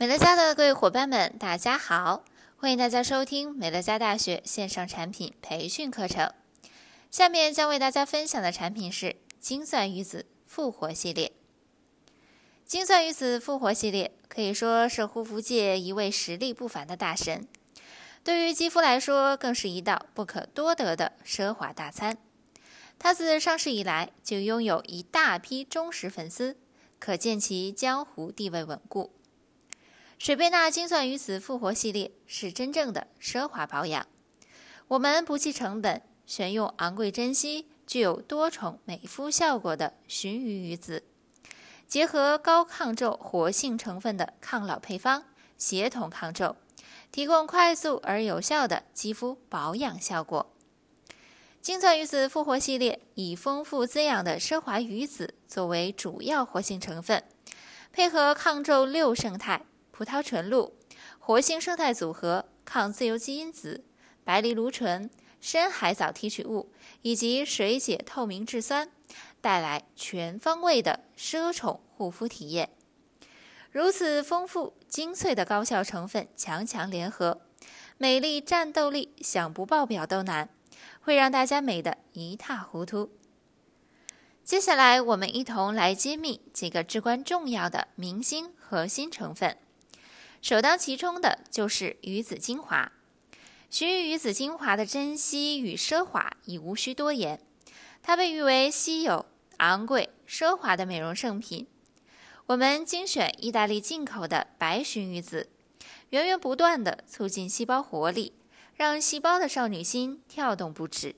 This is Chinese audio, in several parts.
美乐家的各位伙伴们，大家好！欢迎大家收听美乐家大学线上产品培训课程。下面将为大家分享的产品是精算鱼子复活系列。精算鱼子复活系列可以说是护肤界一位实力不凡的大神，对于肌肤来说更是一道不可多得的奢华大餐。它自上市以来就拥有一大批忠实粉丝，可见其江湖地位稳固。水贝纳精算鱼子复活系列是真正的奢华保养，我们不计成本，选用昂贵珍稀、具有多重美肤效果的鲟鱼鱼子，结合高抗皱活性成分的抗老配方，协同抗皱，提供快速而有效的肌肤保养效果。精算鱼子复活系列以丰富滋养的奢华鱼子作为主要活性成分，配合抗皱六胜肽。葡萄纯露、活性生态组合、抗自由基因子、白藜芦醇、深海藻提取物以及水解透明质酸，带来全方位的奢宠护肤体验。如此丰富精粹的高效成分强强联合，美丽战斗力想不爆表都难，会让大家美得一塌糊涂。接下来，我们一同来揭秘几个至关重要的明星核心成分。首当其冲的就是鱼子精华，鲟鱼鱼子精华的珍稀与奢华已无需多言，它被誉为稀有、昂贵、奢华的美容圣品。我们精选意大利进口的白鲟鱼子，源源不断地促进细胞活力，让细胞的少女心跳动不止。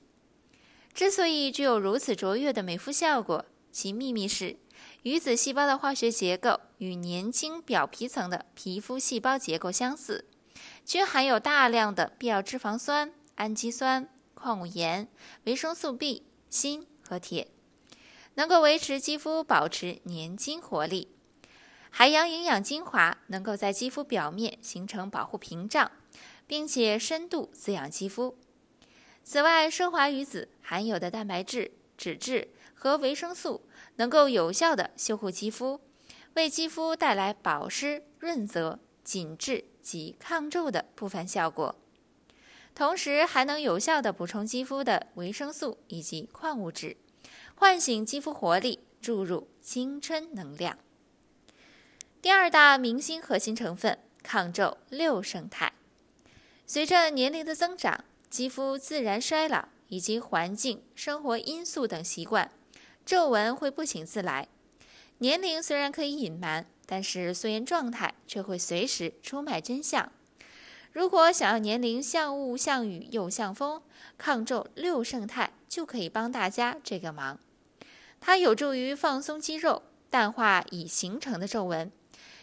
之所以具有如此卓越的美肤效果，其秘密是。鱼子细胞的化学结构与年轻表皮层的皮肤细胞结构相似，均含有大量的必要脂肪酸、氨基酸、矿物盐、维生素 B、锌和铁，能够维持肌肤保持年轻活力。海洋营养精华能够在肌肤表面形成保护屏障，并且深度滋养肌肤。此外，奢华鱼子含有的蛋白质、脂质和维生素。能够有效地修护肌肤，为肌肤带来保湿、润泽、紧致及抗皱的不凡效果，同时还能有效地补充肌肤的维生素以及矿物质，唤醒肌肤活力，注入青春能量。第二大明星核心成分抗皱六胜肽，随着年龄的增长，肌肤自然衰老以及环境、生活因素等习惯。皱纹会不请自来，年龄虽然可以隐瞒，但是素颜状态却会随时出卖真相。如果想要年龄像雾像雨又像风，抗皱六胜肽就可以帮大家这个忙。它有助于放松肌肉，淡化已形成的皱纹。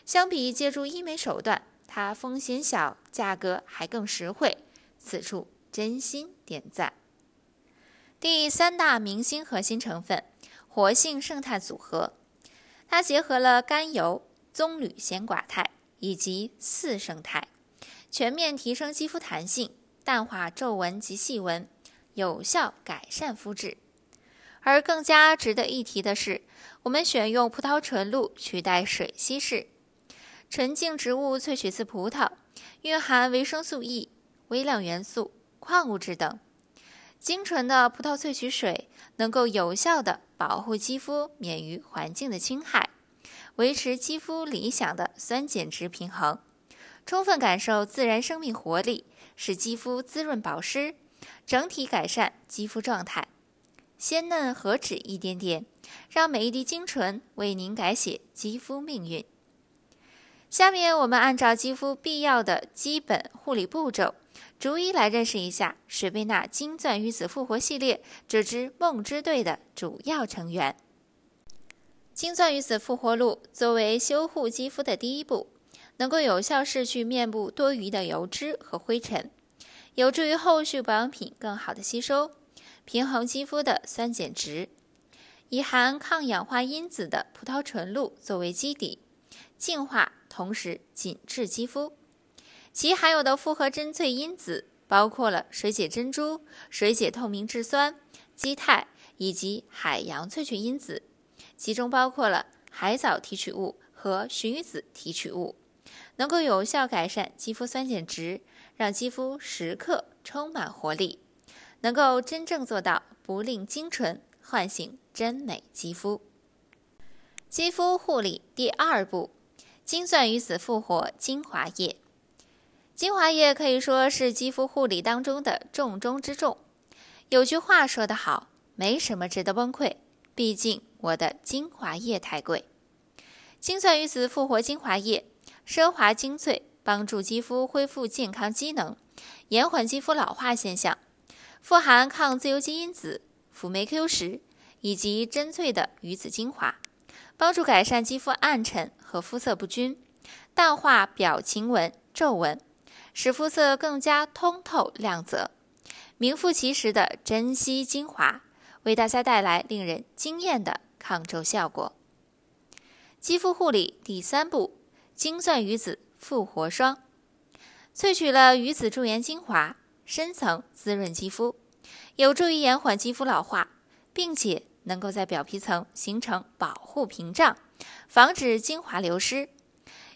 相比借助医美手段，它风险小，价格还更实惠。此处真心点赞。第三大明星核心成分。活性胜肽组合，它结合了甘油、棕榈酰寡肽以及四胜肽，全面提升肌肤弹性，淡化皱纹及细纹，有效改善肤质。而更加值得一提的是，我们选用葡萄纯露取代水稀释，纯净植物萃取自葡萄，蕴含维生素 E、微量元素、矿物质等。精纯的葡萄萃取水能够有效的保护肌肤免于环境的侵害，维持肌肤理想的酸碱值平衡，充分感受自然生命活力，使肌肤滋润保湿，整体改善肌肤状态。鲜嫩何止一点点，让每一滴精纯为您改写肌肤命运。下面我们按照肌肤必要的基本护理步骤。逐一来认识一下水贝纳金钻鱼子复活系列这支梦之队的主要成员。金钻鱼子复活露作为修护肌肤的第一步，能够有效拭去面部多余的油脂和灰尘，有助于后续保养品更好的吸收，平衡肌肤的酸碱值。以含抗氧化因子的葡萄纯露作为基底，净化同时紧致肌肤。其含有的复合真萃因子包括了水解珍珠、水解透明质酸、基肽以及海洋萃取因子，其中包括了海藻提取物和鲟鱼子提取物，能够有效改善肌肤酸碱值，让肌肤时刻充满活力，能够真正做到不令精纯，唤醒真美肌肤。肌肤护理第二步，金钻鱼子复活精华液。精华液可以说是肌肤护理当中的重中之重。有句话说得好，没什么值得崩溃，毕竟我的精华液太贵。精粹鱼子复活精华液，奢华精粹，帮助肌肤恢复健康机能，延缓肌肤老化现象。富含抗自由基因子、辅酶 Q 十以及珍萃的鱼子精华，帮助改善肌肤暗沉和肤色不均，淡化表情纹、皱纹，使肤色更加通透亮泽。名副其实的珍稀精华，为大家带来令人惊艳的抗皱效果。肌肤护理第三步，金钻鱼子复活霜，萃取了鱼子驻颜精华，深层滋润肌肤，有助于延缓肌肤老化，并且能够在表皮层形成保护屏障，防止精华流失。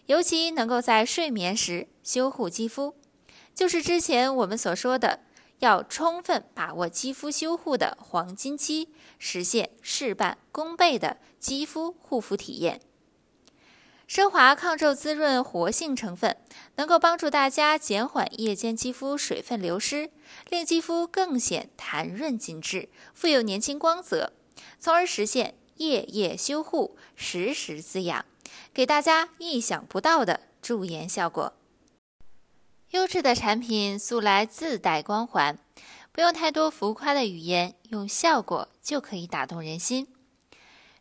尤其能够在睡眠时修护肌肤，就是之前我们所说的要充分把握肌肤修护的黄金期，实现事半功倍的肌肤护肤体验。奢华抗皱滋润活性成分，能够帮助大家减缓夜间肌肤水分流失，令肌肤更显弹润紧致，富有年轻光泽，从而实现夜夜修护、时时滋养，给大家意想不到的驻颜效果。优质的产品素来自带光环，不用太多浮夸的语言，用效果就可以打动人心。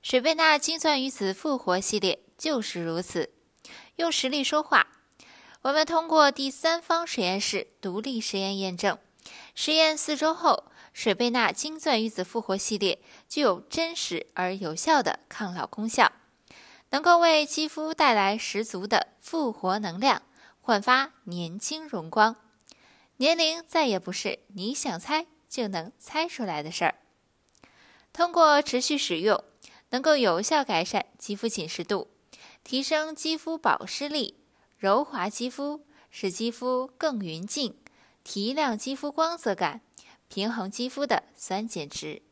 水贝纳金钻鱼子复活系列。就是如此，用实力说话。我们通过第三方实验室独立实验验证，实验四周后，水贝纳金钻鱼子复活系列具有真实而有效的抗老功效，能够为肌肤带来十足的复活能量，焕发年轻容光。年龄再也不是你想猜就能猜出来的事儿。通过持续使用，能够有效改善肌肤紧实度。提升肌肤保湿力，柔滑肌肤，使肌肤更匀净，提亮肌肤光泽感，平衡肌肤的酸碱值。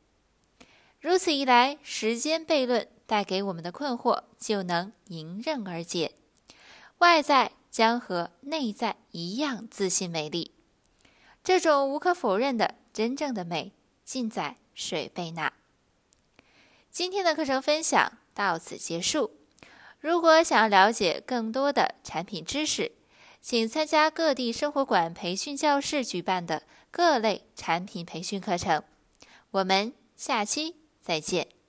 如此一来，时间悖论带给我们的困惑就能迎刃而解，外在将和内在一样自信美丽。这种无可否认的真正的美，尽在水贝纳。今天的课程分享到此结束。如果想要了解更多的产品知识，请参加各地生活馆培训教室举办的各类产品培训课程。我们下期再见。